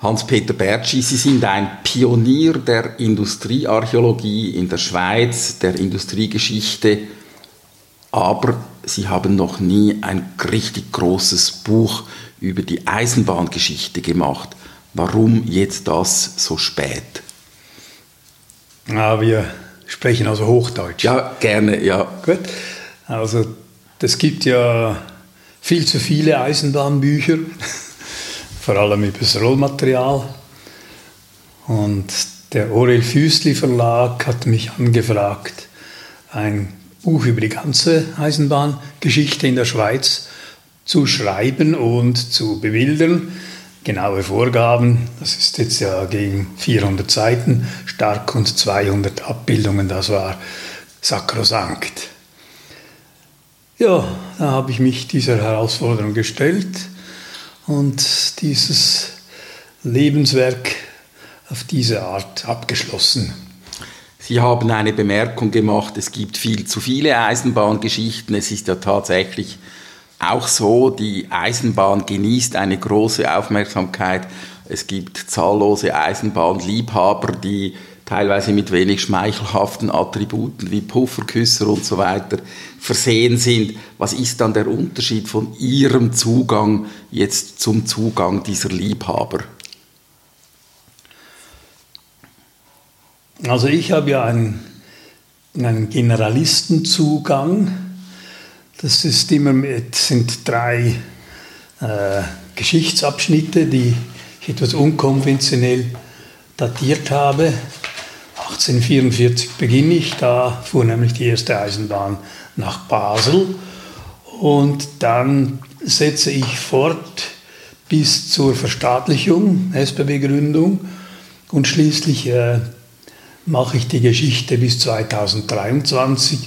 Hans-Peter Bertschi, Sie sind ein Pionier der Industriearchäologie in der Schweiz, der Industriegeschichte, aber Sie haben noch nie ein richtig großes Buch über die Eisenbahngeschichte gemacht. Warum jetzt das so spät? Ja, wir sprechen also Hochdeutsch. Ja, gerne, ja. Gut. Also, es gibt ja viel zu viele Eisenbahnbücher vor allem über das Rollmaterial. Und der Aurel Füßli Verlag hat mich angefragt, ein Buch über die ganze Eisenbahngeschichte in der Schweiz zu schreiben und zu bebildern. Genaue Vorgaben, das ist jetzt ja gegen 400 Seiten stark und 200 Abbildungen, das war sakrosankt. Ja, da habe ich mich dieser Herausforderung gestellt und dieses Lebenswerk auf diese Art abgeschlossen. Sie haben eine Bemerkung gemacht, es gibt viel zu viele Eisenbahngeschichten. Es ist ja tatsächlich auch so, die Eisenbahn genießt eine große Aufmerksamkeit. Es gibt zahllose Eisenbahnliebhaber, die teilweise mit wenig schmeichelhaften Attributen wie Pufferküsser und so weiter versehen sind. Was ist dann der Unterschied von Ihrem Zugang jetzt zum Zugang dieser Liebhaber? Also ich habe ja einen, einen Generalistenzugang. Das ist immer mit, sind drei äh, Geschichtsabschnitte, die ich etwas unkonventionell datiert habe. 1844 beginne ich, da fuhr nämlich die erste Eisenbahn nach Basel und dann setze ich fort bis zur Verstaatlichung, SBB-Gründung und schließlich äh, mache ich die Geschichte bis 2023.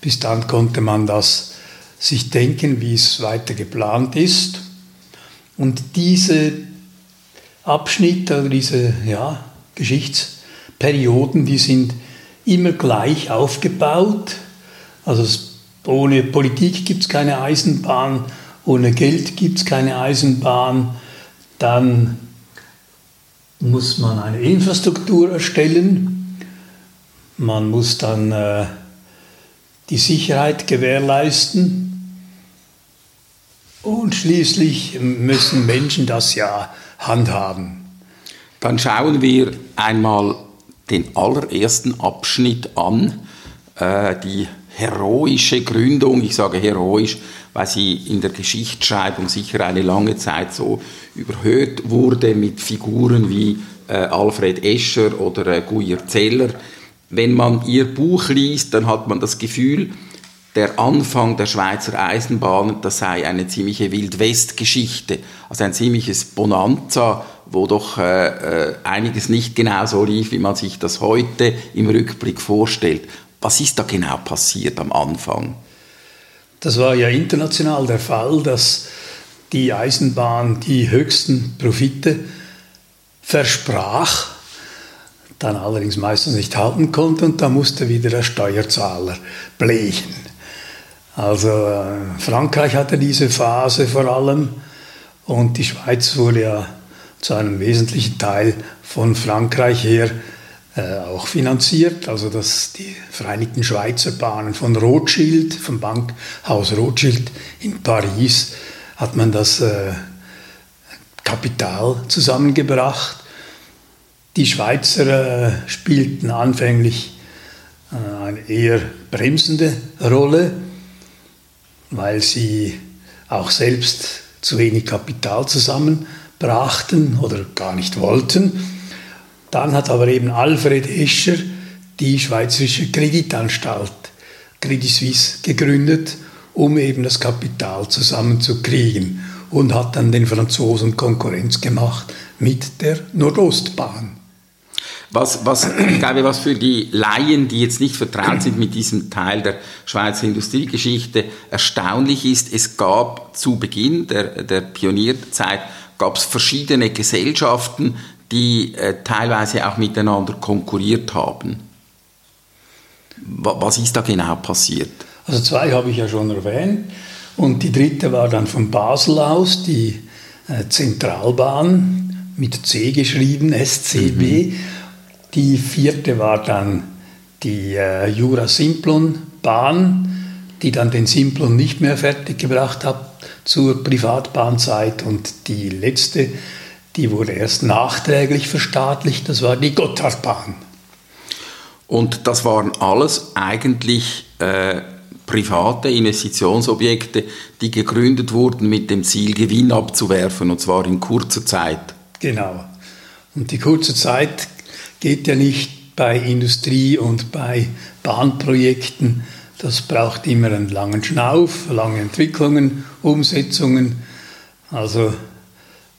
Bis dann konnte man das sich denken, wie es weiter geplant ist. Und diese Abschnitte diese ja, Geschichts Perioden, die sind immer gleich aufgebaut. Also ohne Politik gibt es keine Eisenbahn, ohne Geld gibt es keine Eisenbahn. Dann muss man eine Infrastruktur erstellen. Man muss dann äh, die Sicherheit gewährleisten. Und schließlich müssen Menschen das ja handhaben. Dann schauen wir einmal den allerersten Abschnitt an, äh, die heroische Gründung. Ich sage heroisch, weil sie in der Geschichtsschreibung sicher eine lange Zeit so überhöht wurde mit Figuren wie äh, Alfred Escher oder äh, Guyer Zeller. Wenn man ihr Buch liest, dann hat man das Gefühl, der Anfang der Schweizer Eisenbahn, das sei eine ziemliche Wildwest-Geschichte, also ein ziemliches Bonanza, wo doch äh, äh, einiges nicht genau so lief, wie man sich das heute im Rückblick vorstellt. Was ist da genau passiert am Anfang? Das war ja international der Fall, dass die Eisenbahn die höchsten Profite versprach, dann allerdings meistens nicht halten konnte und da musste wieder der Steuerzahler blechen. Also äh, Frankreich hatte diese Phase vor allem und die Schweiz wurde ja zu einem wesentlichen Teil von Frankreich her äh, auch finanziert. Also dass die Vereinigten Schweizer Bahnen von Rothschild, vom Bankhaus Rothschild in Paris, hat man das äh, Kapital zusammengebracht. Die Schweizer äh, spielten anfänglich äh, eine eher bremsende Rolle, weil sie auch selbst zu wenig Kapital zusammen brachten oder gar nicht wollten. Dann hat aber eben Alfred Escher die Schweizerische Kreditanstalt Credit Suisse gegründet, um eben das Kapital zusammenzukriegen und hat dann den Franzosen Konkurrenz gemacht mit der Nordostbahn. Was, was, ich glaube, was für die Laien, die jetzt nicht vertraut sind mit diesem Teil der Schweizer Industriegeschichte, erstaunlich ist, es gab zu Beginn der, der Pionierzeit gab es verschiedene Gesellschaften, die äh, teilweise auch miteinander konkurriert haben. Was ist da genau passiert? Also zwei habe ich ja schon erwähnt. Und die dritte war dann von Basel aus, die äh, Zentralbahn mit C geschrieben, SCB. Mhm. Die vierte war dann die äh, Jura-Simplon-Bahn, die dann den Simplon nicht mehr fertiggebracht hat zur Privatbahnzeit. Und die letzte, die wurde erst nachträglich verstaatlicht, das war die Gotthardbahn. Und das waren alles eigentlich äh, private Investitionsobjekte, die gegründet wurden mit dem Ziel, Gewinn abzuwerfen, und zwar in kurzer Zeit. Genau. Und die kurze Zeit geht ja nicht bei Industrie und bei Bahnprojekten. Das braucht immer einen langen Schnauf, lange Entwicklungen, Umsetzungen. Also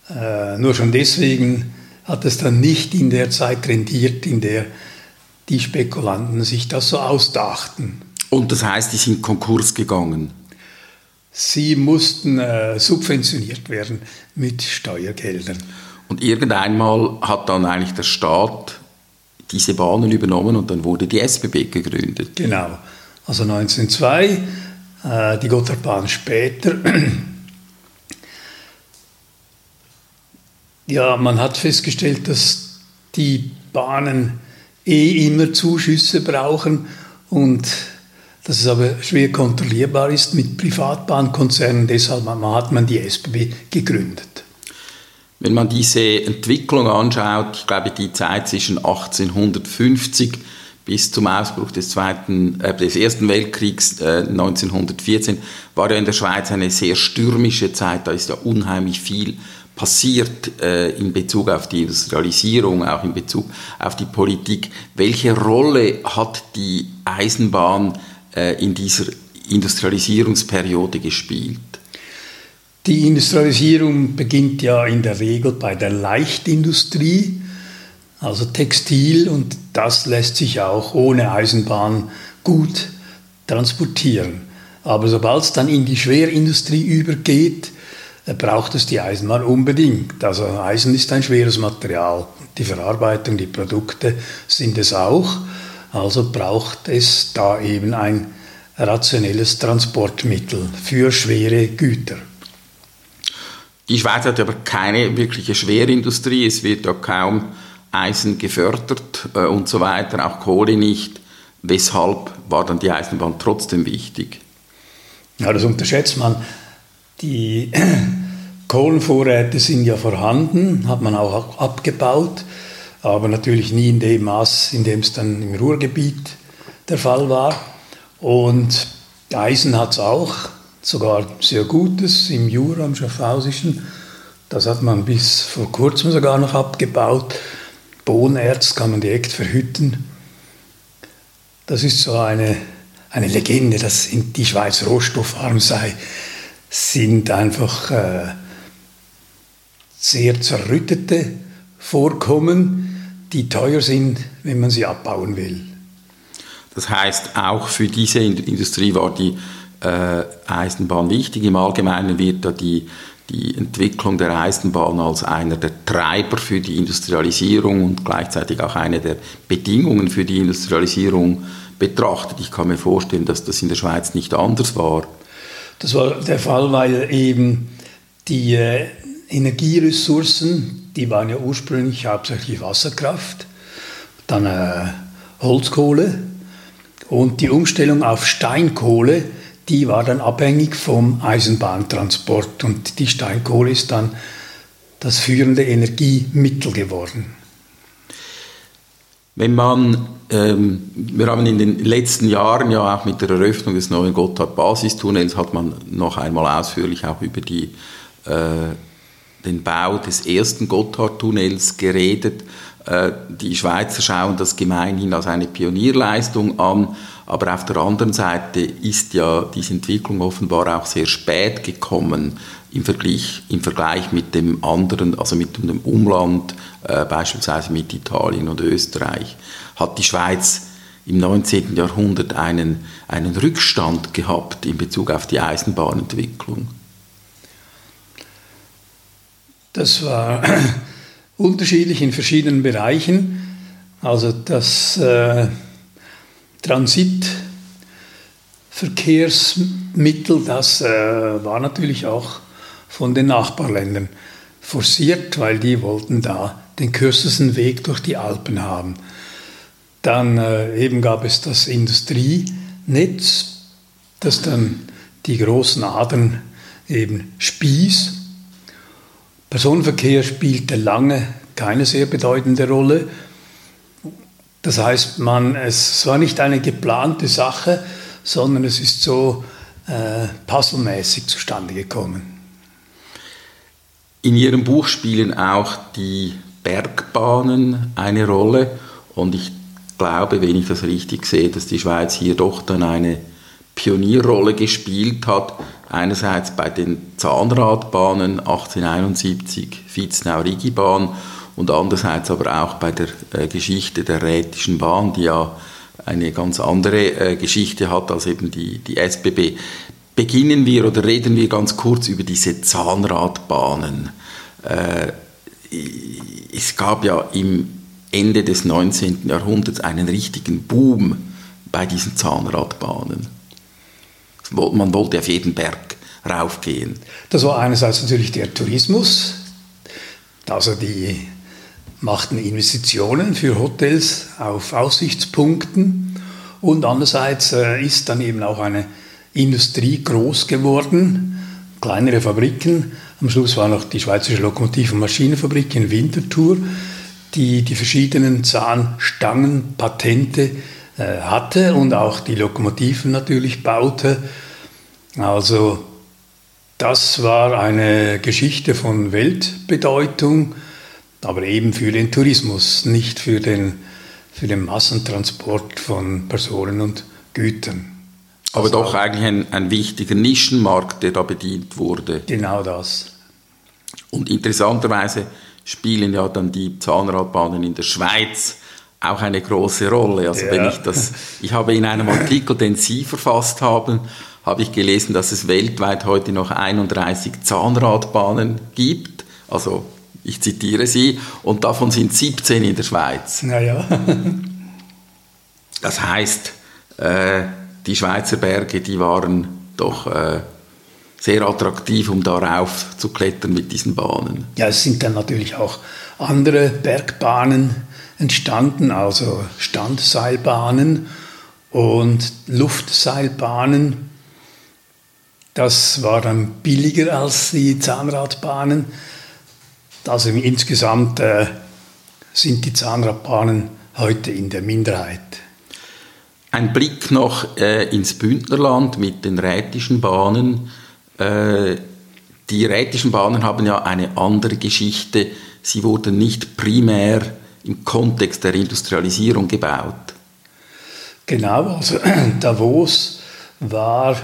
äh, nur schon deswegen hat es dann nicht in der Zeit rendiert, in der die Spekulanten sich das so ausdachten. Und das heißt, die sind Konkurs gegangen? Sie mussten äh, subventioniert werden mit Steuergeldern. Und irgendeinmal hat dann eigentlich der Staat diese Bahnen übernommen und dann wurde die SBB gegründet. Genau. Also 1902, äh, die Gotthardbahn später. ja, man hat festgestellt, dass die Bahnen eh immer Zuschüsse brauchen und dass es aber schwer kontrollierbar ist mit Privatbahnkonzernen. Deshalb hat man die SBB gegründet. Wenn man diese Entwicklung anschaut, ich glaube die Zeit zwischen 1850 bis zum Ausbruch des, Zweiten, äh, des Ersten Weltkriegs äh, 1914 war ja in der Schweiz eine sehr stürmische Zeit. Da ist ja unheimlich viel passiert äh, in Bezug auf die Industrialisierung, auch in Bezug auf die Politik. Welche Rolle hat die Eisenbahn äh, in dieser Industrialisierungsperiode gespielt? Die Industrialisierung beginnt ja in der Regel bei der Leichtindustrie, also Textil, und das lässt sich auch ohne Eisenbahn gut transportieren. Aber sobald es dann in die Schwerindustrie übergeht, äh, braucht es die Eisenbahn unbedingt. Also Eisen ist ein schweres Material. Die Verarbeitung, die Produkte sind es auch. Also braucht es da eben ein rationelles Transportmittel für schwere Güter. Die Schweiz hat aber keine wirkliche Schwerindustrie. Es wird da kaum Eisen gefördert äh, und so weiter, auch Kohle nicht. Weshalb war dann die Eisenbahn trotzdem wichtig? Ja, das unterschätzt man. Die Kohlenvorräte sind ja vorhanden, hat man auch abgebaut, aber natürlich nie in dem Maß, in dem es dann im Ruhrgebiet der Fall war. Und Eisen hat es auch, sogar sehr Gutes im Jura, im Schaffhausischen. Das hat man bis vor kurzem sogar noch abgebaut. Bohnerz kann man direkt verhütten. Das ist so eine, eine Legende, dass die Schweiz rohstoffarm sei sind einfach äh, sehr zerrüttete Vorkommen, die teuer sind, wenn man sie abbauen will. Das heißt, auch für diese Industrie war die Eisenbahn wichtig. Im Allgemeinen wird da die, die Entwicklung der Eisenbahn als einer der Treiber für die Industrialisierung und gleichzeitig auch eine der Bedingungen für die Industrialisierung betrachtet. Ich kann mir vorstellen, dass das in der Schweiz nicht anders war. Das war der Fall, weil eben die äh, Energieressourcen, die waren ja ursprünglich hauptsächlich Wasserkraft, dann äh, Holzkohle und die Umstellung auf Steinkohle, die war dann abhängig vom Eisenbahntransport und die Steinkohle ist dann das führende Energiemittel geworden. Wenn man, ähm, wir haben in den letzten Jahren ja auch mit der Eröffnung des neuen Gotthard-Basistunnels hat man noch einmal ausführlich auch über die, äh, den Bau des ersten Gotthard-Tunnels geredet. Äh, die Schweizer schauen das gemeinhin als eine Pionierleistung an, aber auf der anderen Seite ist ja diese Entwicklung offenbar auch sehr spät gekommen im Vergleich, im Vergleich mit dem anderen, also mit dem Umland, äh, beispielsweise mit Italien und Österreich, hat die Schweiz im 19. Jahrhundert einen, einen Rückstand gehabt in Bezug auf die Eisenbahnentwicklung. Das war unterschiedlich in verschiedenen Bereichen. Also das äh, Transitverkehrsmittel, das äh, war natürlich auch von den Nachbarländern forciert, weil die wollten da den kürzesten Weg durch die Alpen haben. Dann äh, eben gab es das Industrienetz, das dann die großen Adern eben Spieß. Personenverkehr spielte lange keine sehr bedeutende Rolle. Das heißt, man, es war nicht eine geplante Sache, sondern es ist so äh, puzzlemäßig zustande gekommen. In Ihrem Buch spielen auch die Bergbahnen eine Rolle und ich glaube, wenn ich das richtig sehe, dass die Schweiz hier doch dann eine Pionierrolle gespielt hat. Einerseits bei den Zahnradbahnen 1871, Vitznau-Rigibahn und andererseits aber auch bei der äh, Geschichte der Rätischen Bahn, die ja eine ganz andere äh, Geschichte hat als eben die, die SBB. Beginnen wir oder reden wir ganz kurz über diese Zahnradbahnen. Äh, es gab ja im Ende des 19. Jahrhunderts einen richtigen Boom bei diesen Zahnradbahnen. Man wollte auf jeden Berg raufgehen. Das war einerseits natürlich der Tourismus, also die machten Investitionen für Hotels auf Aussichtspunkten und andererseits äh, ist dann eben auch eine Industrie groß geworden, kleinere Fabriken. Am Schluss war noch die Schweizerische Lokomotiv- und Maschinenfabrik in Winterthur die die verschiedenen Zahnstangenpatente äh, hatte und auch die Lokomotiven natürlich baute. Also das war eine Geschichte von Weltbedeutung, aber eben für den Tourismus, nicht für den, für den Massentransport von Personen und Gütern. Aber also doch eigentlich ein, ein wichtiger Nischenmarkt, der da bedient wurde. Genau das. Und interessanterweise spielen ja dann die Zahnradbahnen in der Schweiz auch eine große Rolle. Also ja. wenn ich das, ich habe in einem Artikel, den Sie verfasst haben, habe ich gelesen, dass es weltweit heute noch 31 Zahnradbahnen gibt. Also ich zitiere Sie, und davon sind 17 in der Schweiz. Naja. das heißt, äh, die Schweizer Berge, die waren doch äh, sehr attraktiv, um darauf zu klettern mit diesen Bahnen. Ja, es sind dann natürlich auch andere Bergbahnen entstanden, also Standseilbahnen und Luftseilbahnen. Das war dann billiger als die Zahnradbahnen. Also insgesamt äh, sind die Zahnradbahnen heute in der Minderheit. Ein Blick noch äh, ins Bündnerland mit den rätischen Bahnen. Äh, die rätischen Bahnen haben ja eine andere Geschichte. Sie wurden nicht primär im Kontext der Industrialisierung gebaut. Genau, also Davos war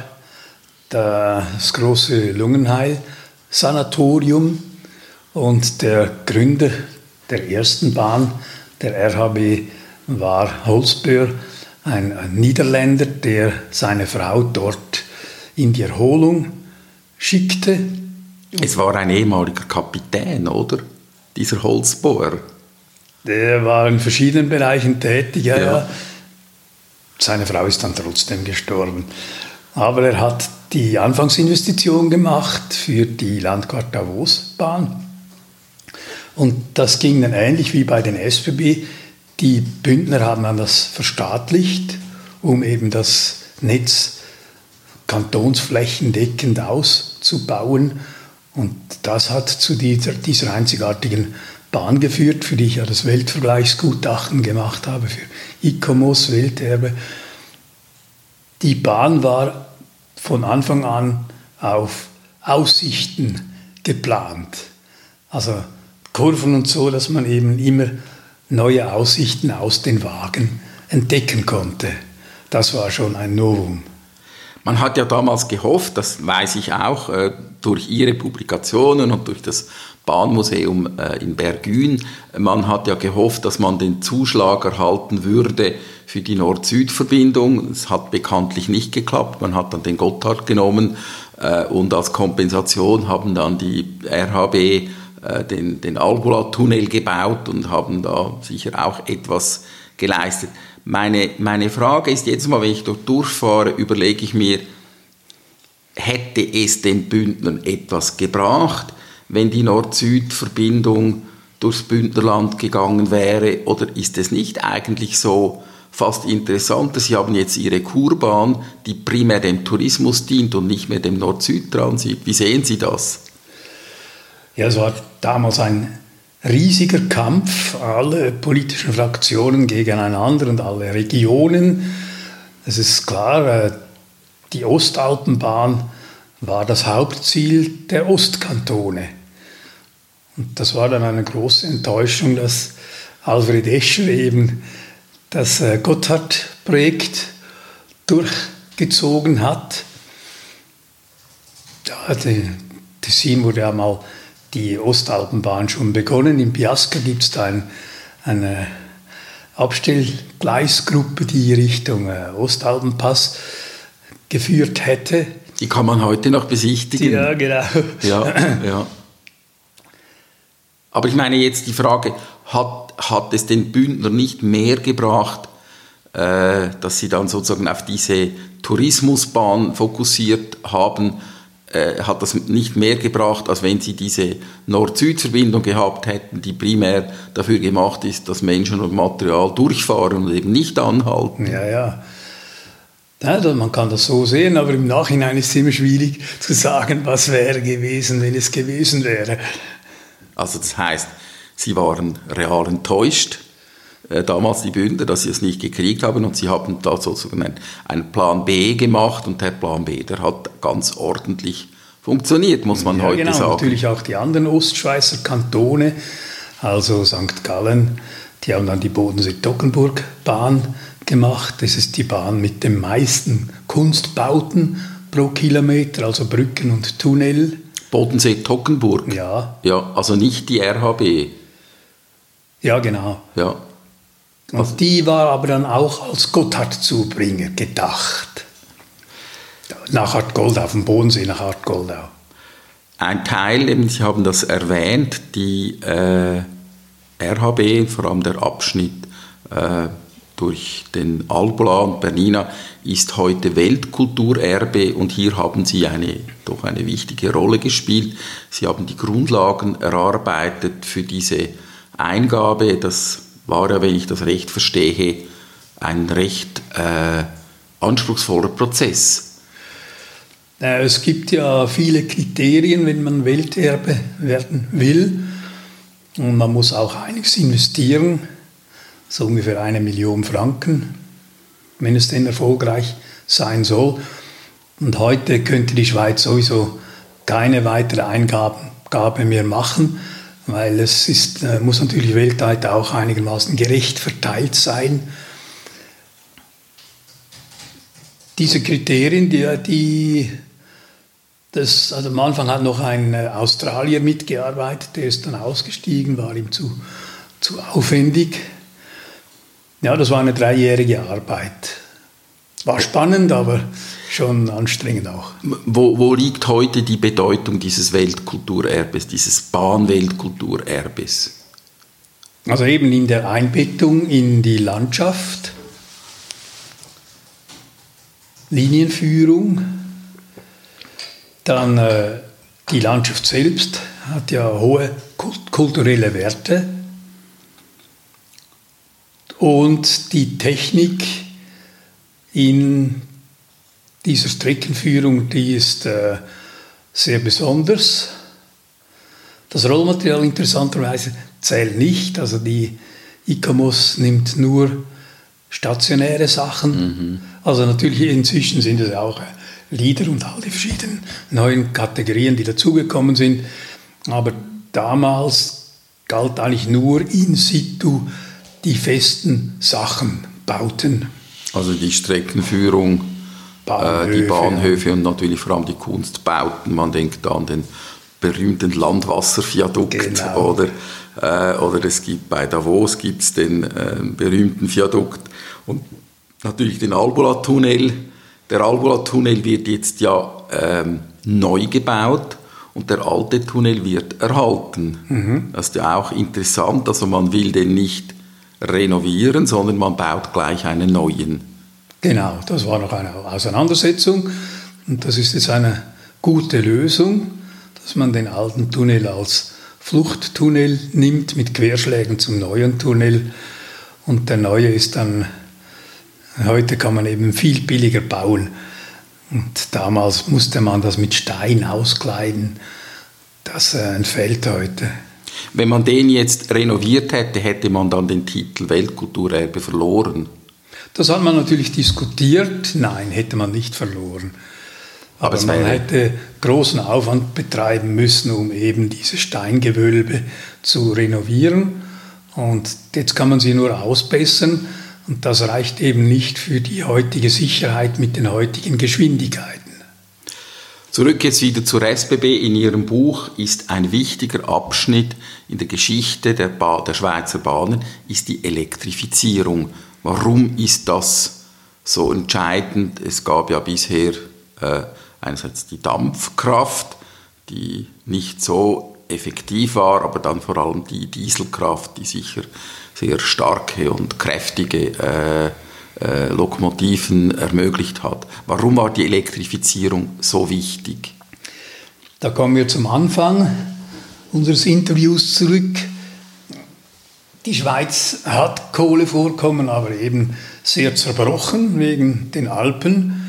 das große Lungenheil-Sanatorium und der Gründer der ersten Bahn, der RHB, war Holzböhr, ein Niederländer, der seine Frau dort in die Erholung schickte. Es war ein ehemaliger Kapitän, oder? Dieser Holzbohrer. Der war in verschiedenen Bereichen tätig, ja, ja. Seine Frau ist dann trotzdem gestorben. Aber er hat die Anfangsinvestition gemacht für die Landquart-Davos-Bahn. Und das ging dann ähnlich wie bei den SBB. Die Bündner haben dann das verstaatlicht, um eben das Netz kantonsflächendeckend auszubauen. Und das hat zu dieser, dieser einzigartigen Bahn geführt, für die ich ja das Weltvergleichsgutachten gemacht habe, für ICOMOS Welterbe. Die Bahn war von Anfang an auf Aussichten geplant. Also Kurven und so, dass man eben immer neue Aussichten aus den Wagen entdecken konnte. Das war schon ein Novum. Man hat ja damals gehofft, das weiß ich auch, äh, durch Ihre Publikationen und durch das Bahnmuseum äh, in Bergün, man hat ja gehofft, dass man den Zuschlag erhalten würde für die Nord-Süd-Verbindung. Es hat bekanntlich nicht geklappt. Man hat dann den Gotthard genommen äh, und als Kompensation haben dann die RHB den, den Albula-Tunnel gebaut und haben da sicher auch etwas geleistet. Meine, meine Frage ist jetzt mal, wenn ich dort durchfahre, überlege ich mir, hätte es den Bündnern etwas gebracht, wenn die Nord-Süd-Verbindung durchs Bündnerland gegangen wäre? Oder ist es nicht eigentlich so fast interessanter? Sie haben jetzt Ihre Kurbahn, die primär dem Tourismus dient und nicht mehr dem Nord-Süd-Transit. Wie sehen Sie das? Ja, es war damals ein riesiger Kampf, alle politischen Fraktionen gegeneinander und alle Regionen. Es ist klar, äh, die Ostalpenbahn war das Hauptziel der Ostkantone. Und das war dann eine große Enttäuschung, dass Alfred Escher eben das äh, Gotthard-Projekt durchgezogen hat. Ja, die Tessin wurde ja mal die Ostalpenbahn schon begonnen. In Piasca gibt es da ein, eine Abstellgleisgruppe, die Richtung äh, Ostalpenpass geführt hätte. Die kann man heute noch besichtigen. Ja, genau. Ja, ja. Aber ich meine jetzt die Frage, hat, hat es den Bündner nicht mehr gebracht, äh, dass sie dann sozusagen auf diese Tourismusbahn fokussiert haben, äh, hat das nicht mehr gebracht, als wenn sie diese Nord-Süd-Verbindung gehabt hätten, die primär dafür gemacht ist, dass Menschen und Material durchfahren und eben nicht anhalten. Ja, ja. Ja man kann das so sehen, aber im Nachhinein ist es immer schwierig zu sagen, was wäre gewesen, wenn es gewesen wäre. Also das heißt, sie waren real enttäuscht äh, damals die Bündner, dass sie es nicht gekriegt haben und sie haben da sozusagen einen, einen Plan B gemacht und der Plan B, der hat ganz ordentlich funktioniert, muss man ja, heute genau, sagen. Natürlich auch die anderen Ostschweizer Kantone, also St. Gallen, die haben dann die Bodensee-Toggenburg-Bahn gemacht. Das ist die Bahn mit den meisten Kunstbauten pro Kilometer, also Brücken und Tunnel. Bodensee-Toggenburg? Ja. Ja, also nicht die RHB. Ja, genau. Ja. Und die war aber dann auch als Gotthardzubringer gedacht. Nach Hartgoldau, vom Bodensee nach Hartgoldau. Ein Teil, eben, Sie haben das erwähnt, die äh, RHB, vor allem der Abschnitt äh, durch den Albola und Bernina, ist heute Weltkulturerbe und hier haben Sie eine, doch eine wichtige Rolle gespielt. Sie haben die Grundlagen erarbeitet für diese Eingabe, das war ja, wenn ich das recht verstehe, ein recht äh, anspruchsvoller Prozess. Es gibt ja viele Kriterien, wenn man Welterbe werden will. Und man muss auch einiges investieren, so ungefähr eine Million Franken, wenn es denn erfolgreich sein soll. Und heute könnte die Schweiz sowieso keine weitere Eingabe mehr machen weil es ist, äh, muss natürlich weltweit auch einigermaßen gerecht verteilt sein. Diese Kriterien, die, die das, also am Anfang hat noch ein äh, Australier mitgearbeitet, der ist dann ausgestiegen, war ihm zu, zu aufwendig. Ja, das war eine dreijährige Arbeit. War spannend, aber schon anstrengend auch. Wo, wo liegt heute die Bedeutung dieses Weltkulturerbes, dieses Bahnweltkulturerbes? Also eben in der Einbettung in die Landschaft, Linienführung, dann äh, die Landschaft selbst hat ja hohe kulturelle Werte und die Technik in dieser Streckenführung, die ist äh, sehr besonders. Das Rollmaterial interessanterweise zählt nicht, also die ICOMOS nimmt nur stationäre Sachen. Mhm. Also natürlich inzwischen sind es auch äh, Lieder und all die verschiedenen neuen Kategorien, die dazugekommen sind. Aber damals galt eigentlich nur in situ die festen Sachen, Bauten. Also die Streckenführung Bahnhöfe, äh, die Bahnhöfe und natürlich vor allem die Kunstbauten. Man denkt an den berühmten Landwasserviadukt genau. oder, äh, oder es gibt bei Davos gibt's den äh, berühmten Viadukt und natürlich den Albola-Tunnel. Der Albola-Tunnel wird jetzt ja ähm, neu gebaut und der alte Tunnel wird erhalten. Mhm. Das ist ja auch interessant, also man will den nicht renovieren, sondern man baut gleich einen neuen. Genau, das war noch eine Auseinandersetzung und das ist jetzt eine gute Lösung. dass man den alten Tunnel als Fluchttunnel nimmt mit Querschlägen zum neuen Tunnel und der neue ist dann, heute kann man eben viel billiger bauen und damals musste man das mit Stein auskleiden. Das äh, entfällt heute. Wenn man den jetzt renoviert hätte, hätte man dann den Titel Weltkulturerbe verloren. Das hat man natürlich diskutiert. Nein, hätte man nicht verloren. Aber, Aber man hätte großen Aufwand betreiben müssen, um eben diese Steingewölbe zu renovieren. Und jetzt kann man sie nur ausbessern. Und das reicht eben nicht für die heutige Sicherheit mit den heutigen Geschwindigkeiten. Zurück jetzt wieder zur SBB. In Ihrem Buch ist ein wichtiger Abschnitt in der Geschichte der, ba der Schweizer Bahnen ist die Elektrifizierung. Warum ist das so entscheidend? Es gab ja bisher äh, einerseits die Dampfkraft, die nicht so effektiv war, aber dann vor allem die Dieselkraft, die sicher sehr starke und kräftige äh, äh, Lokomotiven ermöglicht hat. Warum war die Elektrifizierung so wichtig? Da kommen wir zum Anfang unseres Interviews zurück. Die Schweiz hat Kohlevorkommen, aber eben sehr zerbrochen wegen den Alpen.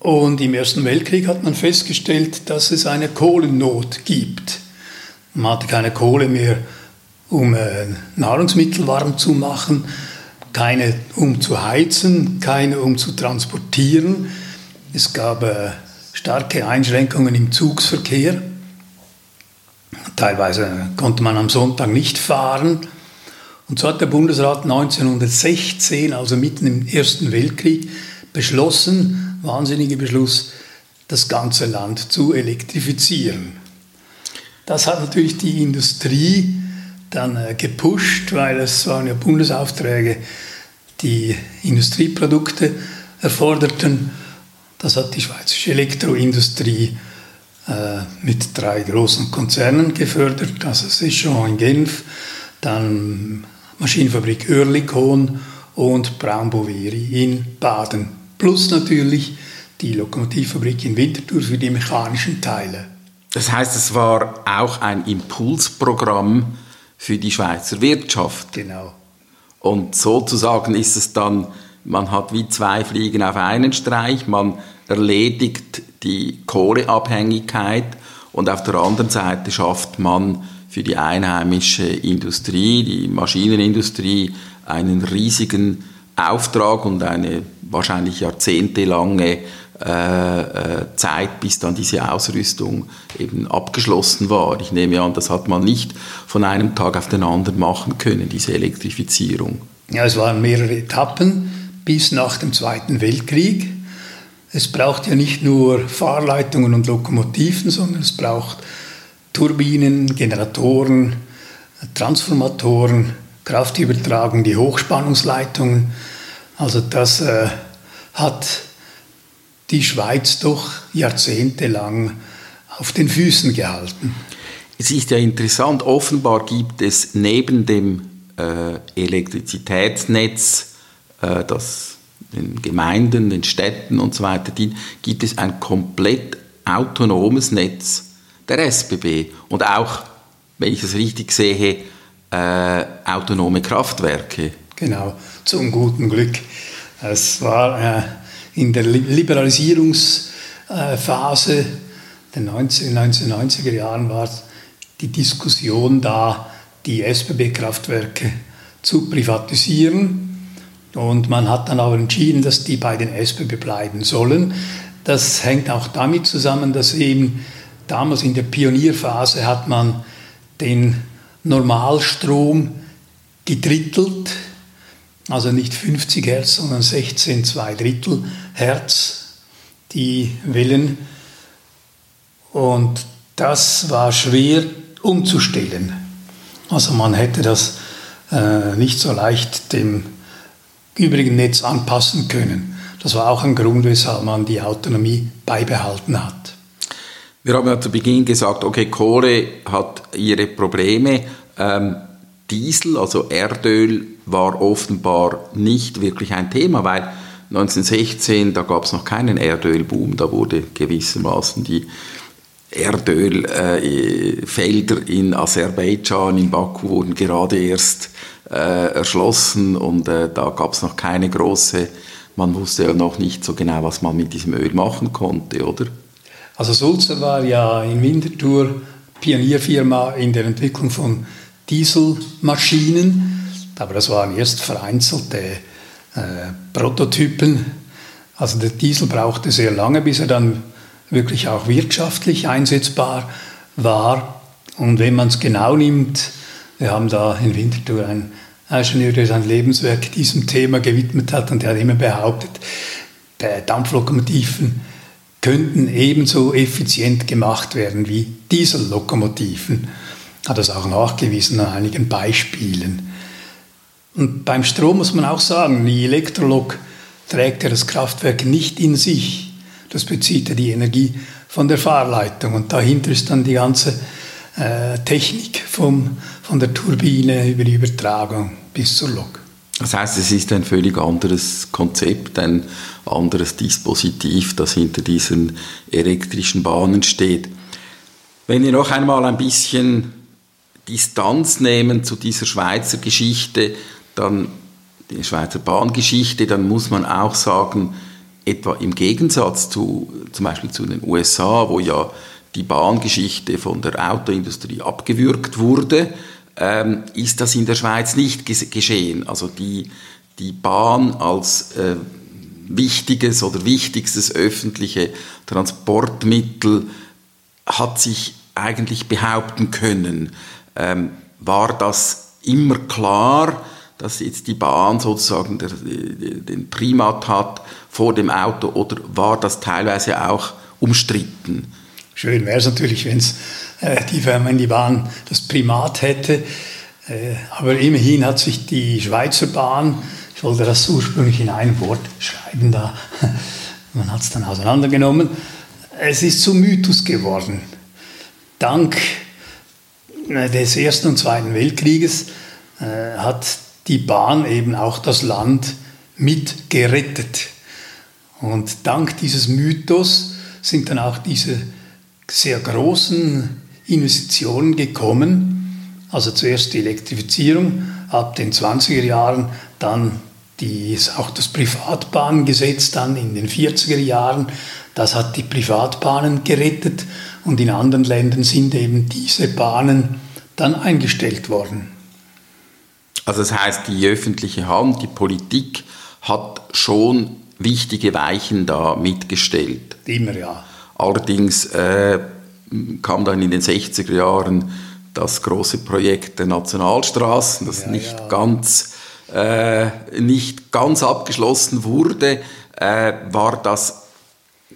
Und im Ersten Weltkrieg hat man festgestellt, dass es eine Kohlennot gibt. Man hatte keine Kohle mehr um äh, Nahrungsmittel warm zu machen, keine um zu heizen, keine um zu transportieren. Es gab äh, starke Einschränkungen im Zugsverkehr. Teilweise konnte man am Sonntag nicht fahren. Und so hat der Bundesrat 1916, also mitten im Ersten Weltkrieg, beschlossen, wahnsinniger Beschluss, das ganze Land zu elektrifizieren. Das hat natürlich die Industrie dann äh, gepusht, weil es waren ja Bundesaufträge, die Industrieprodukte erforderten. Das hat die schweizerische Elektroindustrie äh, mit drei großen Konzernen gefördert, also Sichon in Genf, dann Maschinenfabrik Oerlikon und Braun-Boveri in Baden. Plus natürlich die Lokomotivfabrik in Winterthur für die mechanischen Teile. Das heißt, es war auch ein Impulsprogramm für die Schweizer Wirtschaft. Genau. Und sozusagen ist es dann, man hat wie zwei Fliegen auf einen Streich, man erledigt die Kohleabhängigkeit und auf der anderen Seite schafft man für die einheimische Industrie, die Maschinenindustrie, einen riesigen Auftrag und eine wahrscheinlich jahrzehntelange äh, äh, Zeit, bis dann diese Ausrüstung eben abgeschlossen war. Ich nehme an, das hat man nicht von einem Tag auf den anderen machen können, diese Elektrifizierung. Ja, es waren mehrere Etappen bis nach dem Zweiten Weltkrieg. Es braucht ja nicht nur Fahrleitungen und Lokomotiven, sondern es braucht Turbinen, Generatoren, Transformatoren, Kraftübertragung, die Hochspannungsleitungen. Also das äh, hat die Schweiz doch jahrzehntelang auf den Füßen gehalten. Es ist ja interessant, offenbar gibt es neben dem äh, Elektrizitätsnetz, äh, das den Gemeinden, den Städten und so weiter dient, gibt es ein komplett autonomes Netz der SBB und auch, wenn ich es richtig sehe, äh, autonome Kraftwerke. Genau, zum guten Glück. Es war äh, in der Liberalisierungsphase der 1990er Jahren war die Diskussion da, die SBB-Kraftwerke zu privatisieren. Und man hat dann aber entschieden, dass die bei den SBB bleiben sollen. Das hängt auch damit zusammen, dass eben damals in der Pionierphase hat man den Normalstrom gedrittelt also nicht 50 Hertz, sondern 16 2 Drittel Hertz, die Wellen. Und das war schwer umzustellen. Also man hätte das äh, nicht so leicht dem übrigen Netz anpassen können. Das war auch ein Grund, weshalb man die Autonomie beibehalten hat. Wir haben ja zu Beginn gesagt, okay, Kohle hat ihre Probleme. Ähm, Diesel, also Erdöl, war offenbar nicht wirklich ein Thema, weil 1916, da gab es noch keinen Erdölboom, da wurde gewissermaßen die Erdölfelder äh, in Aserbaidschan, in Baku wurden gerade erst äh, erschlossen und äh, da gab es noch keine große, man wusste ja noch nicht so genau, was man mit diesem Öl machen konnte, oder? Also Sulzer war ja in Winterthur Pionierfirma in der Entwicklung von Dieselmaschinen, aber das waren erst vereinzelte äh, Prototypen. Also der Diesel brauchte sehr lange, bis er dann wirklich auch wirtschaftlich einsetzbar war. Und wenn man es genau nimmt, wir haben da in Winterthur einen Ingenieur, der sein Lebenswerk diesem Thema gewidmet hat und der hat immer behauptet, Dampflokomotiven könnten ebenso effizient gemacht werden wie Diesellokomotiven. Hat das auch nachgewiesen an einigen Beispielen. Und beim Strom muss man auch sagen, die Elektrolok trägt ja das Kraftwerk nicht in sich. Das bezieht ja die Energie von der Fahrleitung und dahinter ist dann die ganze äh, Technik vom, von der Turbine über die Übertragung bis zur Lok. Das heißt, es ist ein völlig anderes Konzept, ein anderes Dispositiv, das hinter diesen elektrischen Bahnen steht. Wenn wir noch einmal ein bisschen Distanz nehmen zu dieser Schweizer Geschichte, dann die Schweizer Bahngeschichte, dann muss man auch sagen, etwa im Gegensatz zu zum Beispiel zu den USA, wo ja die Bahngeschichte von der Autoindustrie abgewürgt wurde, ähm, ist das in der Schweiz nicht geschehen. Also die, die Bahn als äh, wichtiges oder wichtigstes öffentliche Transportmittel hat sich eigentlich behaupten können. Ähm, war das immer klar, dass jetzt die Bahn sozusagen den Primat hat vor dem Auto oder war das teilweise auch umstritten? Schön wäre es natürlich, wenn es äh, die in die Bahn das Primat hätte. Äh, aber immerhin hat sich die Schweizer Bahn, ich wollte das ursprünglich in einem Wort schreiben, da man hat es dann auseinandergenommen, es ist zum Mythos geworden. Dank äh, des Ersten und Zweiten Weltkrieges äh, hat die Bahn eben auch das Land mit gerettet. Und dank dieses Mythos sind dann auch diese sehr großen Investitionen gekommen. Also zuerst die Elektrifizierung ab den 20er Jahren, dann die, auch das Privatbahngesetz dann in den 40er Jahren. Das hat die Privatbahnen gerettet und in anderen Ländern sind eben diese Bahnen dann eingestellt worden. Also das heißt, die öffentliche Hand, die Politik hat schon wichtige Weichen da mitgestellt. Immer, ja. Allerdings äh, kam dann in den 60er Jahren das große Projekt der Nationalstraßen, das ja, nicht, ja. Ganz, äh, nicht ganz abgeschlossen wurde. Äh, war das,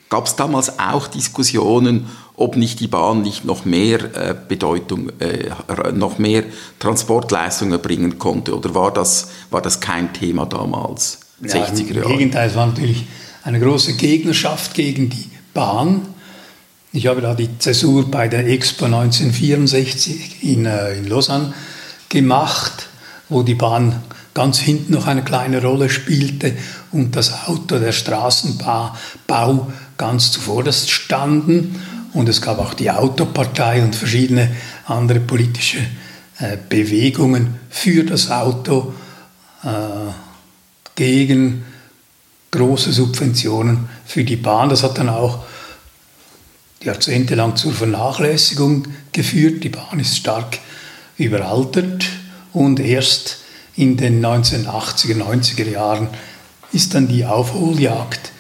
gab es damals auch Diskussionen, ob nicht die Bahn nicht noch mehr äh, Bedeutung, äh, noch mehr Transportleistungen erbringen konnte? Oder war das, war das kein Thema damals? Ja, 60er Jahre? Im Gegenteil, es war natürlich eine große Gegnerschaft gegen die Bahn. Ich habe da die Zäsur bei der Expo 1964 in, äh, in Lausanne gemacht, wo die Bahn ganz hinten noch eine kleine Rolle spielte und das Auto, der Straßenbau ganz zuvorderst standen. Und es gab auch die Autopartei und verschiedene andere politische äh, Bewegungen für das Auto äh, gegen große Subventionen für die Bahn. Das hat dann auch jahrzehntelang zur Vernachlässigung geführt. Die Bahn ist stark überaltert und erst in den 1980er, 90er Jahren ist dann die Aufholjagd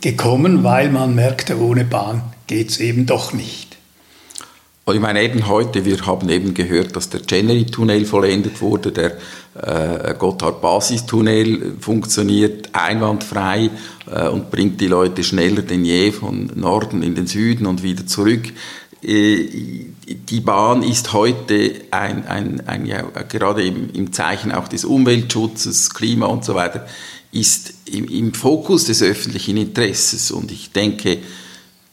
gekommen, weil man merkte, ohne Bahn geht es eben doch nicht. Ich meine, eben heute, wir haben eben gehört, dass der Chenery-Tunnel vollendet wurde, der äh, Gotthard-Basis-Tunnel funktioniert einwandfrei äh, und bringt die Leute schneller denn je von Norden in den Süden und wieder zurück. Äh, die Bahn ist heute ein, ein, ein ja, gerade im, im, Zeichen auch des Umweltschutzes, Klima und so weiter, ist im, im Fokus des öffentlichen Interesses. Und ich denke,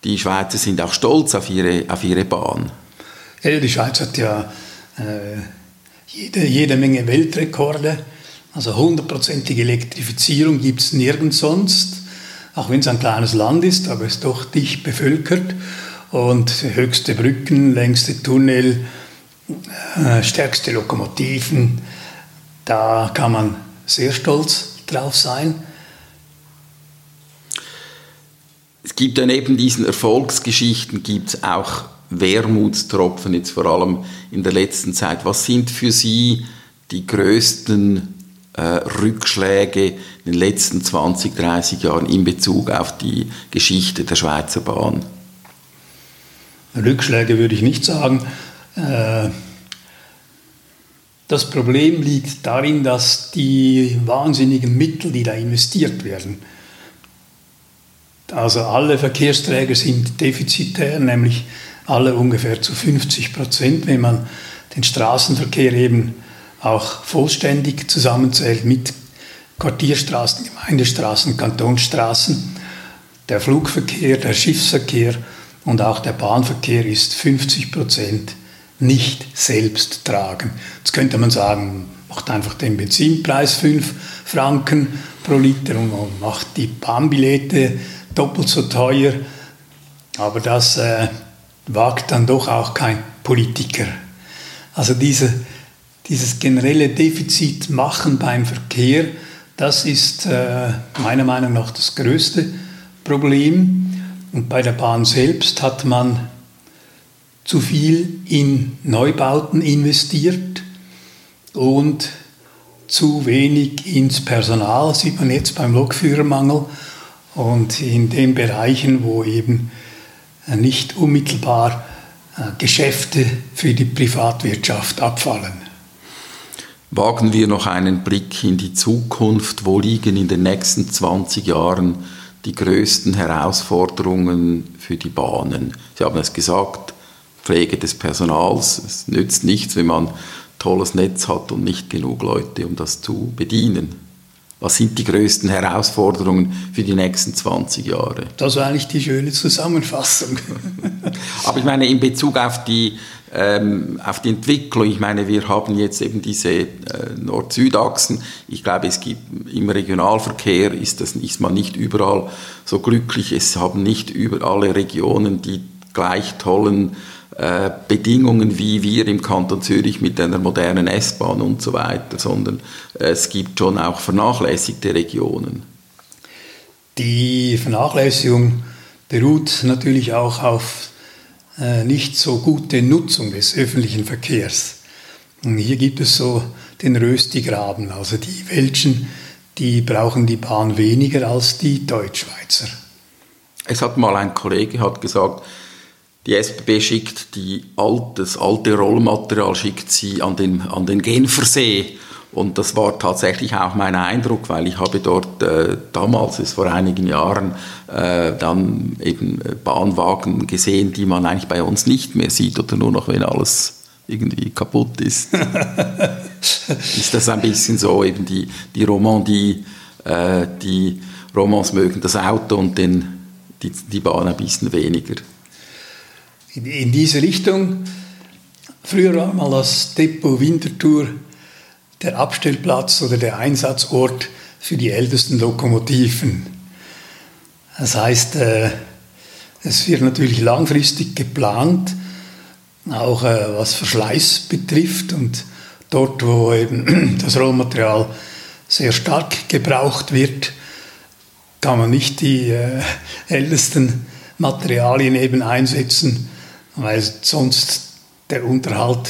die Schweizer sind auch stolz auf ihre, auf ihre Bahn. Ja, die Schweiz hat ja äh, jede, jede Menge Weltrekorde. Also hundertprozentige Elektrifizierung gibt es nirgends sonst, auch wenn es ein kleines Land ist, aber es ist doch dicht bevölkert. und höchste Brücken, längste Tunnel, äh, stärkste Lokomotiven. Da kann man sehr stolz drauf sein. Es gibt ja neben diesen Erfolgsgeschichten gibt es auch Wermutstropfen jetzt vor allem in der letzten Zeit. Was sind für Sie die größten äh, Rückschläge in den letzten 20, 30 Jahren in Bezug auf die Geschichte der Schweizer Bahn? Rückschläge würde ich nicht sagen. Äh, das Problem liegt darin, dass die wahnsinnigen Mittel, die da investiert werden, also alle Verkehrsträger sind defizitär, nämlich alle ungefähr zu 50 Prozent, wenn man den Straßenverkehr eben auch vollständig zusammenzählt mit Quartierstraßen, Gemeindestraßen, Kantonsstraßen. Der Flugverkehr, der Schiffsverkehr und auch der Bahnverkehr ist 50 Prozent nicht selbst tragen. Jetzt könnte man sagen, macht einfach den Benzinpreis 5 Franken pro Liter und macht die Bahnbillette doppelt so teuer. Aber das äh, wagt dann doch auch kein Politiker. Also diese, dieses generelle Defizit machen beim Verkehr, das ist äh, meiner Meinung nach das größte Problem. Und bei der Bahn selbst hat man zu viel in Neubauten investiert und zu wenig ins Personal, sieht man jetzt beim Lokführermangel und in den Bereichen, wo eben äh, nicht unmittelbar äh, Geschäfte für die Privatwirtschaft abfallen. Wagen wir noch einen Blick in die Zukunft. Wo liegen in den nächsten 20 Jahren die größten Herausforderungen für die Bahnen? Sie haben es gesagt, Pflege des Personals. Es nützt nichts, wenn man tolles Netz hat und nicht genug Leute, um das zu bedienen. Was sind die größten Herausforderungen für die nächsten 20 Jahre? Das war eigentlich die schöne Zusammenfassung. Aber ich meine, in Bezug auf die, ähm, auf die Entwicklung, ich meine, wir haben jetzt eben diese äh, Nord-Süd-Achsen. Ich glaube, es gibt im Regionalverkehr ist, das, ist man nicht überall so glücklich. Es haben nicht über alle Regionen die gleich tollen äh, Bedingungen wie wir im Kanton Zürich mit einer modernen S-Bahn und so weiter, sondern es gibt schon auch vernachlässigte Regionen. Die Vernachlässigung beruht natürlich auch auf äh, nicht so gute Nutzung des öffentlichen Verkehrs. Und hier gibt es so den Röstigraben, also die Welschen, die brauchen die Bahn weniger als die Deutschschweizer. Es hat mal ein Kollege hat gesagt, die SBB schickt die alt, das alte Rollmaterial schickt sie an den, an den Genfersee. Und das war tatsächlich auch mein Eindruck, weil ich habe dort äh, damals, ist vor einigen Jahren, äh, dann eben Bahnwagen gesehen, die man eigentlich bei uns nicht mehr sieht oder nur noch, wenn alles irgendwie kaputt ist. ist das ein bisschen so, eben die, die Romandie, äh, die Romans mögen das Auto und den, die, die Bahn ein bisschen weniger in, in diese Richtung. Früher war mal das Depot Winterthur der Abstellplatz oder der Einsatzort für die ältesten Lokomotiven. Das heißt, äh, es wird natürlich langfristig geplant, auch äh, was Verschleiß betrifft und dort, wo eben das Rohmaterial sehr stark gebraucht wird, kann man nicht die äh, ältesten Materialien eben einsetzen, weil sonst der Unterhalt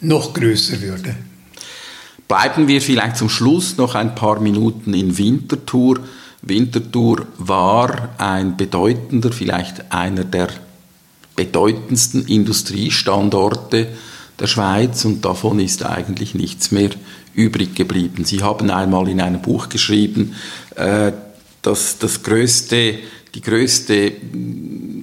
noch größer würde. Bleiben wir vielleicht zum Schluss noch ein paar Minuten in Winterthur. Winterthur war ein bedeutender, vielleicht einer der bedeutendsten Industriestandorte der Schweiz und davon ist eigentlich nichts mehr übrig geblieben. Sie haben einmal in einem Buch geschrieben, äh, dass das größte die größte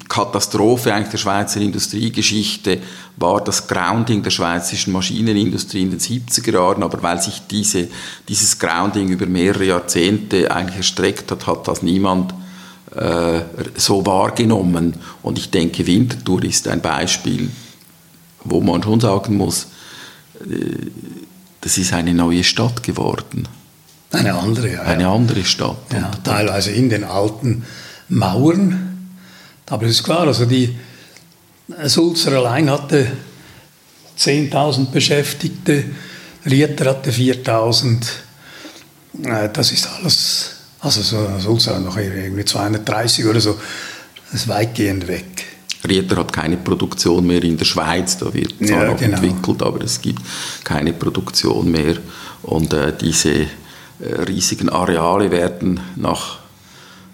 Katastrophe eigentlich der Schweizer Industriegeschichte war das Grounding der schweizerischen Maschinenindustrie in den 70er Jahren, aber weil sich diese, dieses Grounding über mehrere Jahrzehnte eigentlich erstreckt hat, hat das niemand äh, so wahrgenommen. Und ich denke, Winterthur ist ein Beispiel, wo man schon sagen muss, äh, das ist eine neue Stadt geworden. Eine andere, ja. Eine andere Stadt. Ja, teilweise in den alten Mauern. Aber es ist klar, also die, Sulzer allein hatte 10.000 Beschäftigte, Rieter hatte 4.000. Äh, das ist alles, also Sulzer noch irgendwie 230 oder so, das ist weitgehend weg. Rieter hat keine Produktion mehr in der Schweiz, da wird zwar ja, noch genau. entwickelt, aber es gibt keine Produktion mehr. Und äh, diese äh, riesigen Areale werden nach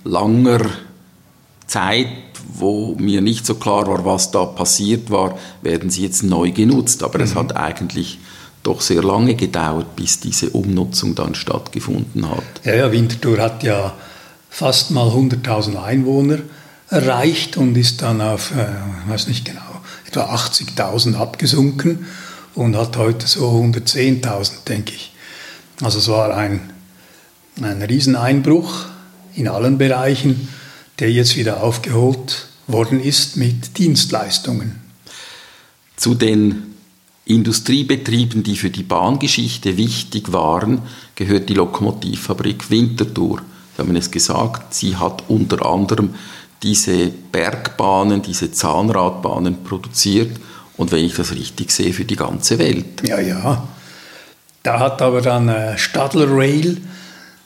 langer Zeit, wo mir nicht so klar war, was da passiert war, werden sie jetzt neu genutzt. Aber mhm. es hat eigentlich doch sehr lange gedauert, bis diese Umnutzung dann stattgefunden hat. Ja, ja Winterthur hat ja fast mal 100.000 Einwohner erreicht und ist dann auf, äh, weiß nicht genau, etwa 80.000 abgesunken und hat heute so 110.000, denke ich. Also es war ein, ein Rieseneinbruch in allen Bereichen, der jetzt wieder aufgeholt worden ist mit Dienstleistungen. Zu den Industriebetrieben, die für die Bahngeschichte wichtig waren, gehört die Lokomotivfabrik Winterthur. Sie haben es gesagt, sie hat unter anderem diese Bergbahnen, diese Zahnradbahnen produziert und wenn ich das richtig sehe, für die ganze Welt. Ja, ja. Da hat aber dann äh, Stadler Rail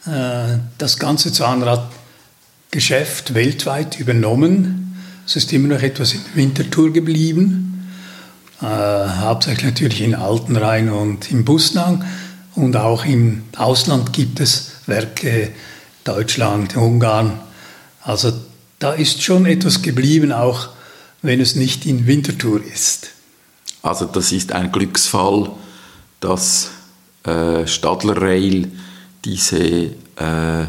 das ganze Zahnradgeschäft weltweit übernommen. Es ist immer noch etwas in Winterthur geblieben, äh, hauptsächlich natürlich in Altenrhein und im Busnang. Und auch im Ausland gibt es Werke, Deutschland, Ungarn. Also da ist schon etwas geblieben, auch wenn es nicht in Winterthur ist. Also das ist ein Glücksfall, dass äh, Stadler Rail diese äh,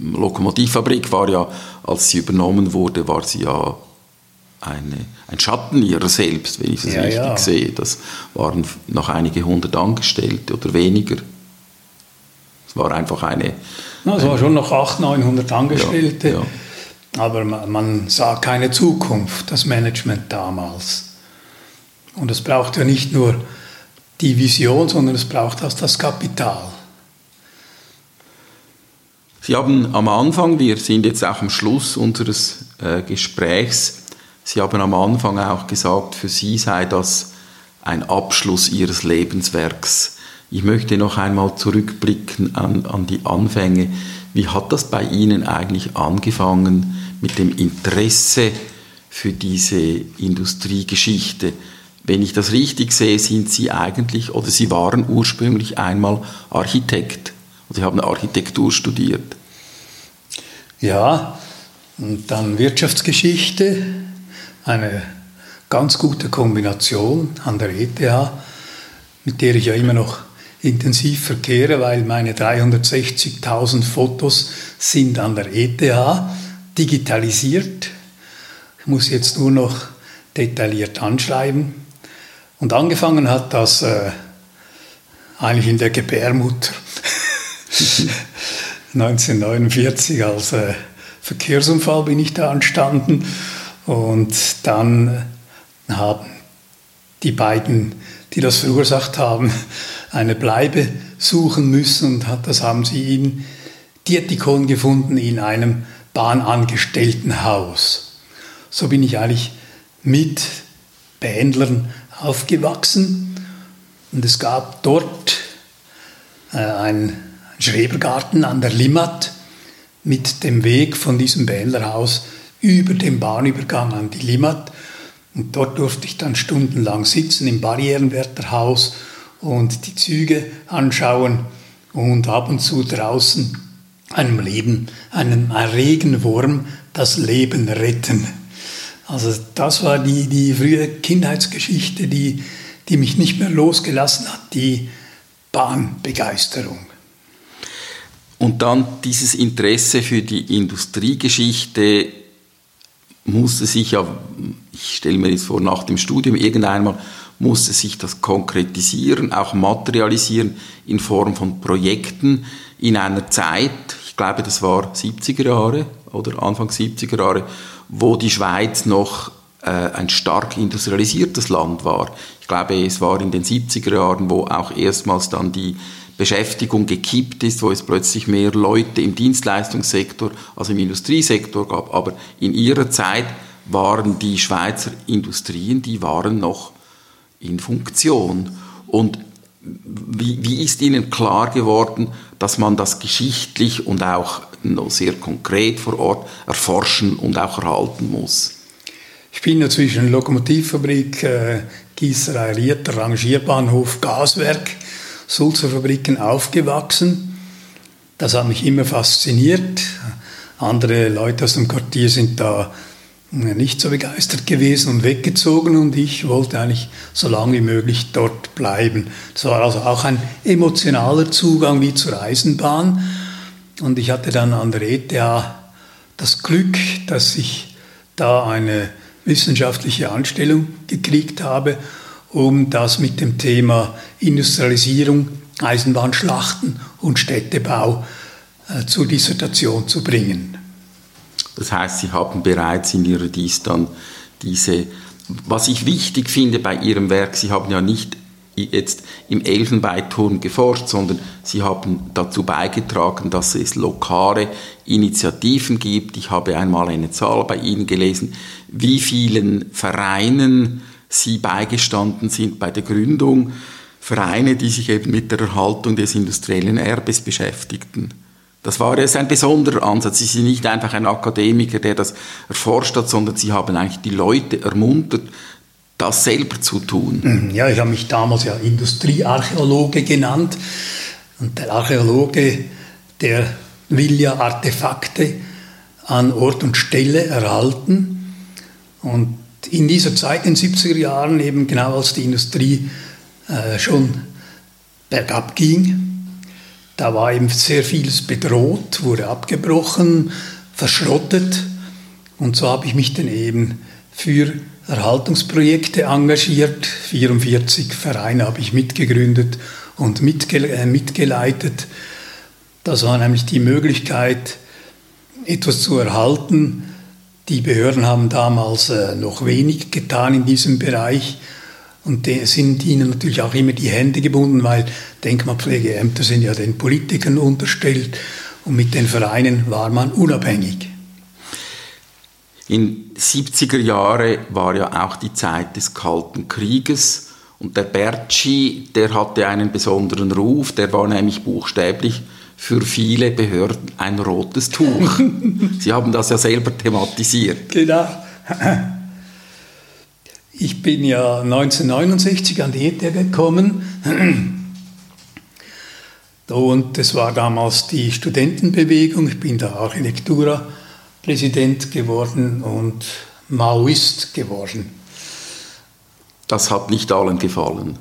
Lokomotivfabrik war ja, als sie übernommen wurde, war sie ja eine, ein Schatten ihrer selbst, wenn ich es ja, richtig ja. sehe. Das waren noch einige hundert Angestellte oder weniger. Es war einfach eine na, es war schon noch 800, 900 Angestellte, ja, ja. aber man, man, sah keine Zukunft, das Management damals. Und es braucht ja nicht nur die Vision, sondern es braucht auch das Kapital. Sie haben am Anfang, wir sind jetzt auch am Schluss unseres äh, Gesprächs, Sie haben am Anfang auch gesagt, für Sie sei das ein Abschluss Ihres Lebenswerks ich möchte noch einmal zurückblicken an, an die Anfänge. Wie hat das bei Ihnen eigentlich angefangen mit dem Interesse für diese Industriegeschichte? Wenn ich das richtig sehe, sind Sie eigentlich oder Sie waren ursprünglich einmal Architekt. Sie haben Architektur studiert. Ja, und dann Wirtschaftsgeschichte, eine ganz gute Kombination an der ETH, mit der ich ja immer noch intensiv verkehre, weil meine 360.000 Fotos sind an der ETH digitalisiert. Ich muss jetzt nur noch detailliert anschreiben. Und angefangen hat das äh, eigentlich in der Gebärmutter 1949 als äh, Verkehrsunfall bin ich da entstanden und dann haben die beiden, die das verursacht haben, eine Bleibe suchen müssen und das haben sie in Dietikon gefunden in einem Bahnangestelltenhaus. So bin ich eigentlich mit Bändlern aufgewachsen und es gab dort äh, einen Schrebergarten an der Limmat mit dem Weg von diesem Bändlerhaus über den Bahnübergang an die Limmat. Und dort durfte ich dann stundenlang sitzen im Barrierenwärterhaus und die Züge anschauen und ab und zu draußen einem Leben, einem Regenwurm das Leben retten. Also das war die, die frühe Kindheitsgeschichte, die, die mich nicht mehr losgelassen hat, die Bahnbegeisterung. Und dann dieses Interesse für die Industriegeschichte musste sich ja, ich stelle mir jetzt vor, nach dem Studium irgendeinmal musste sich das konkretisieren, auch materialisieren in Form von Projekten in einer Zeit, ich glaube, das war 70er Jahre oder Anfang 70er Jahre, wo die Schweiz noch äh, ein stark industrialisiertes Land war. Ich glaube, es war in den 70er Jahren, wo auch erstmals dann die Beschäftigung gekippt ist, wo es plötzlich mehr Leute im Dienstleistungssektor als im Industriesektor gab. Aber in ihrer Zeit waren die Schweizer Industrien, die waren noch in Funktion. Und wie, wie ist Ihnen klar geworden, dass man das geschichtlich und auch sehr konkret vor Ort erforschen und auch erhalten muss? Ich bin ja zwischen Lokomotivfabrik, äh, Gießerei Rieter, Rangierbahnhof, Gaswerk, Sulzerfabriken aufgewachsen. Das hat mich immer fasziniert. Andere Leute aus dem Quartier sind da nicht so begeistert gewesen und weggezogen und ich wollte eigentlich so lange wie möglich dort bleiben. Das war also auch ein emotionaler Zugang wie zur Eisenbahn und ich hatte dann an der ETH das Glück, dass ich da eine wissenschaftliche Anstellung gekriegt habe, um das mit dem Thema Industrialisierung, Eisenbahnschlachten und Städtebau äh, zur Dissertation zu bringen. Das heißt, Sie haben bereits in Ihrer Dies dann diese, was ich wichtig finde bei Ihrem Werk, Sie haben ja nicht jetzt im Elfenbeinturm geforscht, sondern Sie haben dazu beigetragen, dass es lokale Initiativen gibt. Ich habe einmal eine Zahl bei Ihnen gelesen, wie vielen Vereinen Sie beigestanden sind bei der Gründung. Vereine, die sich eben mit der Erhaltung des industriellen Erbes beschäftigten. Das war jetzt ein besonderer Ansatz. Sie sind nicht einfach ein Akademiker, der das erforscht hat, sondern Sie haben eigentlich die Leute ermuntert, das selber zu tun. Mhm, ja, ich habe mich damals ja Industriearchäologe genannt. Und der Archäologe, der will ja Artefakte an Ort und Stelle erhalten. Und in dieser Zeit, in den 70er Jahren, eben genau als die Industrie äh, schon bergab ging, da war eben sehr vieles bedroht, wurde abgebrochen, verschrottet. Und so habe ich mich dann eben für Erhaltungsprojekte engagiert. 44 Vereine habe ich mitgegründet und mitge äh, mitgeleitet. Das war nämlich die Möglichkeit, etwas zu erhalten. Die Behörden haben damals äh, noch wenig getan in diesem Bereich. Und sind ihnen natürlich auch immer die Hände gebunden, weil Denkmalpflegeämter sind ja den Politikern unterstellt und mit den Vereinen war man unabhängig. In 70er Jahre war ja auch die Zeit des Kalten Krieges und der Berci, der hatte einen besonderen Ruf, der war nämlich buchstäblich für viele Behörden ein rotes Tuch. Sie haben das ja selber thematisiert. Genau. Ich bin ja 1969 an die ETH gekommen und es war damals die Studentenbewegung. Ich bin da Architektura-Präsident geworden und Maoist geworden. Das hat nicht allen gefallen.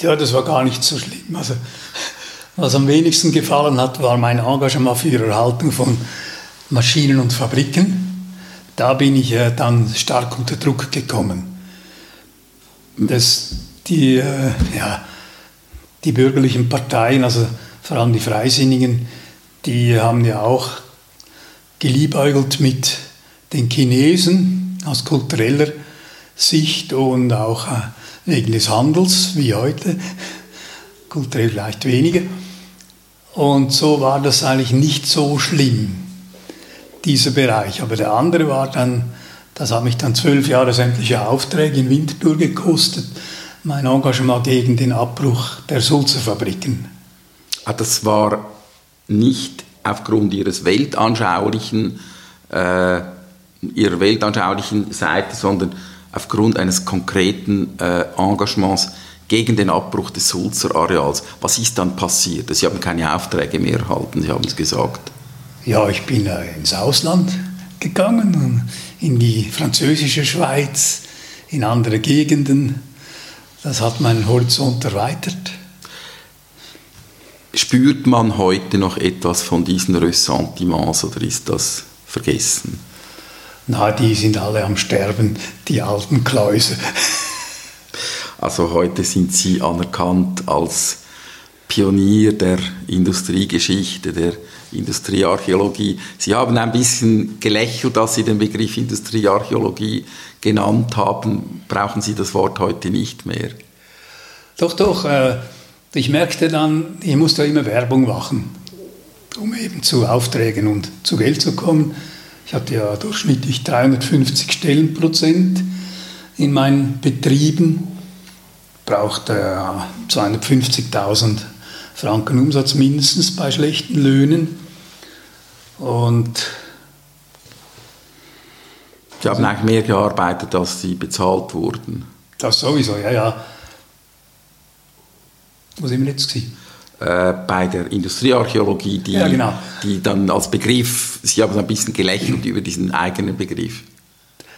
Ja, das war gar nicht so schlimm. Also, was am wenigsten gefallen hat, war mein Engagement für die Erhaltung von Maschinen und Fabriken. Da bin ich äh, dann stark unter Druck gekommen dass die, äh, ja, die bürgerlichen Parteien, also vor allem die Freisinnigen, die haben ja auch geliebäugelt mit den Chinesen aus kultureller Sicht und auch äh, wegen des Handels, wie heute, kulturell vielleicht weniger. Und so war das eigentlich nicht so schlimm, dieser Bereich. Aber der andere war dann das hat mich dann zwölf Jahre sämtliche Aufträge in Winterthur gekostet. Mein Engagement gegen den Abbruch der Sulzerfabriken. Ah, das war nicht aufgrund ihres weltanschaulichen, äh, ihrer weltanschaulichen Seite, sondern aufgrund eines konkreten äh, Engagements gegen den Abbruch des Sulzer Areals. Was ist dann passiert? Sie haben keine Aufträge mehr erhalten, Sie haben es gesagt. Ja, ich bin äh, ins Ausland gegangen, in die französische Schweiz, in andere Gegenden. Das hat meinen Horizont erweitert. Spürt man heute noch etwas von diesen Ressentiments oder ist das vergessen? Na, die sind alle am Sterben, die alten Kläuse. Also heute sind Sie anerkannt als Pionier der Industriegeschichte, der Industriearchäologie. Sie haben ein bisschen gelächelt, als Sie den Begriff Industriearchäologie genannt haben. Brauchen Sie das Wort heute nicht mehr? Doch, doch. Äh, ich merkte dann, ich musste immer Werbung machen, um eben zu Aufträgen und zu Geld zu kommen. Ich hatte ja durchschnittlich 350 Stellenprozent in meinen Betrieben, brauchte ja 250.000 Franken Umsatz mindestens bei schlechten Löhnen. Und Sie haben eigentlich mehr gearbeitet, als Sie bezahlt wurden. Das sowieso, ja, ja. Wo sind wir jetzt gewesen? Äh, bei der Industriearchäologie, die, Ja, genau. die dann als Begriff, Sie haben so ein bisschen gelächelt über diesen eigenen Begriff.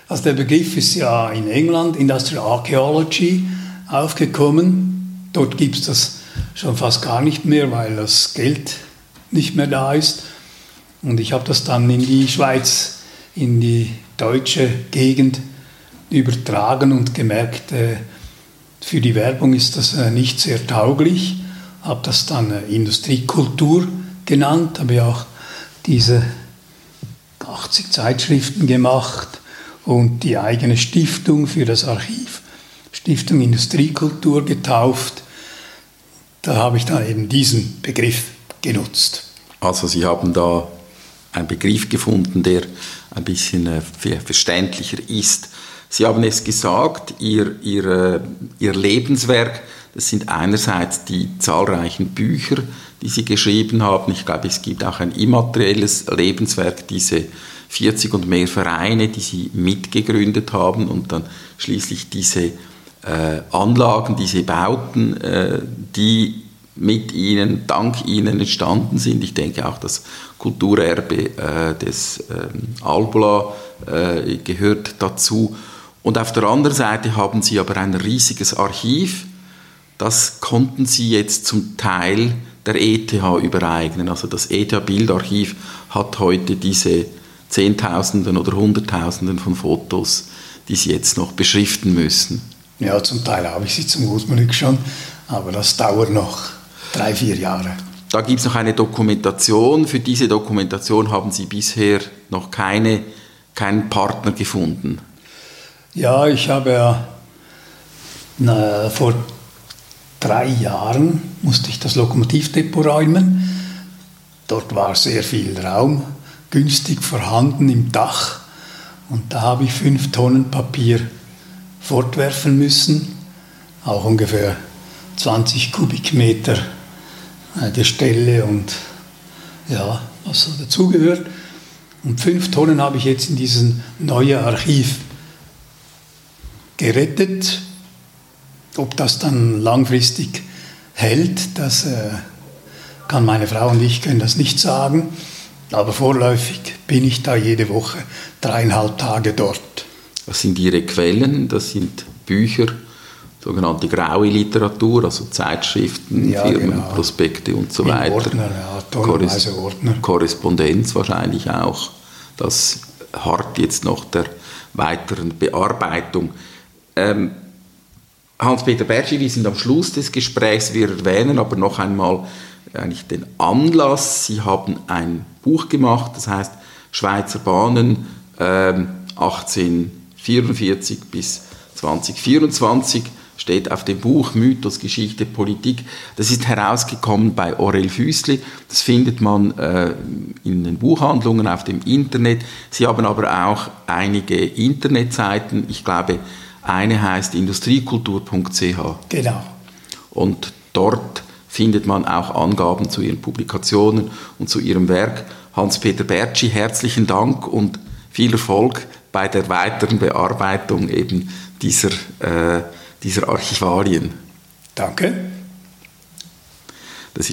Also der Begriff ist ja in England, Industrial Archaeology, aufgekommen. Dort gibt es das schon fast gar nicht mehr, weil das Geld nicht mehr da ist. Und ich habe das dann in die Schweiz, in die deutsche Gegend übertragen und gemerkt, äh, für die Werbung ist das äh, nicht sehr tauglich. Habe das dann äh, Industriekultur genannt, habe ja auch diese 80 Zeitschriften gemacht und die eigene Stiftung für das Archiv, Stiftung Industriekultur getauft. Da habe ich dann eben diesen Begriff genutzt. Also Sie haben da einen Begriff gefunden, der ein bisschen äh, verständlicher ist. Sie haben es gesagt, Ihr, Ihr, äh, Ihr Lebenswerk, das sind einerseits die zahlreichen Bücher, die Sie geschrieben haben. Ich glaube, es gibt auch ein immaterielles Lebenswerk, diese 40 und mehr Vereine, die Sie mitgegründet haben und dann schließlich diese äh, Anlagen, diese Bauten, äh, die mit Ihnen, dank Ihnen entstanden sind. Ich denke auch das Kulturerbe äh, des ähm, Albula gehört dazu. Und auf der anderen Seite haben Sie aber ein riesiges Archiv. Das konnten Sie jetzt zum Teil der ETH übereignen. Also das ETH-Bildarchiv hat heute diese Zehntausenden oder Hunderttausenden von Fotos, die Sie jetzt noch beschriften müssen. Ja, zum Teil habe ich sie zum Großmütig schon, aber das dauert noch drei, vier Jahre. Da gibt es noch eine Dokumentation. Für diese Dokumentation haben Sie bisher noch keine, keinen Partner gefunden. Ja, ich habe ja na, vor drei Jahren musste ich das Lokomotivdepot räumen. Dort war sehr viel Raum günstig vorhanden im Dach und da habe ich fünf Tonnen Papier fortwerfen müssen, auch ungefähr 20 Kubikmeter äh, Gestelle und ja, was so dazugehört. Und fünf Tonnen habe ich jetzt in dieses neue Archiv gerettet. Ob das dann langfristig hält, das äh, kann meine Frau und ich können das nicht sagen. Aber vorläufig bin ich da jede Woche dreieinhalb Tage dort. Was sind Ihre Quellen? Das sind Bücher, sogenannte graue Literatur, also Zeitschriften, Ja, Firmen, genau. Prospekte und so In weiter. Ordner, ja, tonnenweise Ordner. Korrespondenz wahrscheinlich auch. Das hart jetzt noch der weiteren Bearbeitung. Ähm, Hans-Peter Bertschi, wir sind am Schluss des Gesprächs. Wir erwähnen aber noch einmal eigentlich den Anlass. Sie haben ein Buch gemacht, das heißt Schweizer Bahnen ähm, 1844 bis 2024 steht auf dem Buch Mythos, Geschichte, Politik. Das ist herausgekommen bei Aurel Füßli. Das findet man äh, in den Buchhandlungen auf dem Internet. Sie haben aber auch einige Internetseiten. Ich glaube, eine heißt industriekultur.ch. Genau. Und dort findet man auch Angaben zu Ihren Publikationen und zu Ihrem Werk. Hans-Peter Bertschi, herzlichen Dank und viel Erfolg bei der weiteren Bearbeitung eben dieser, äh, dieser Archivalien. Danke.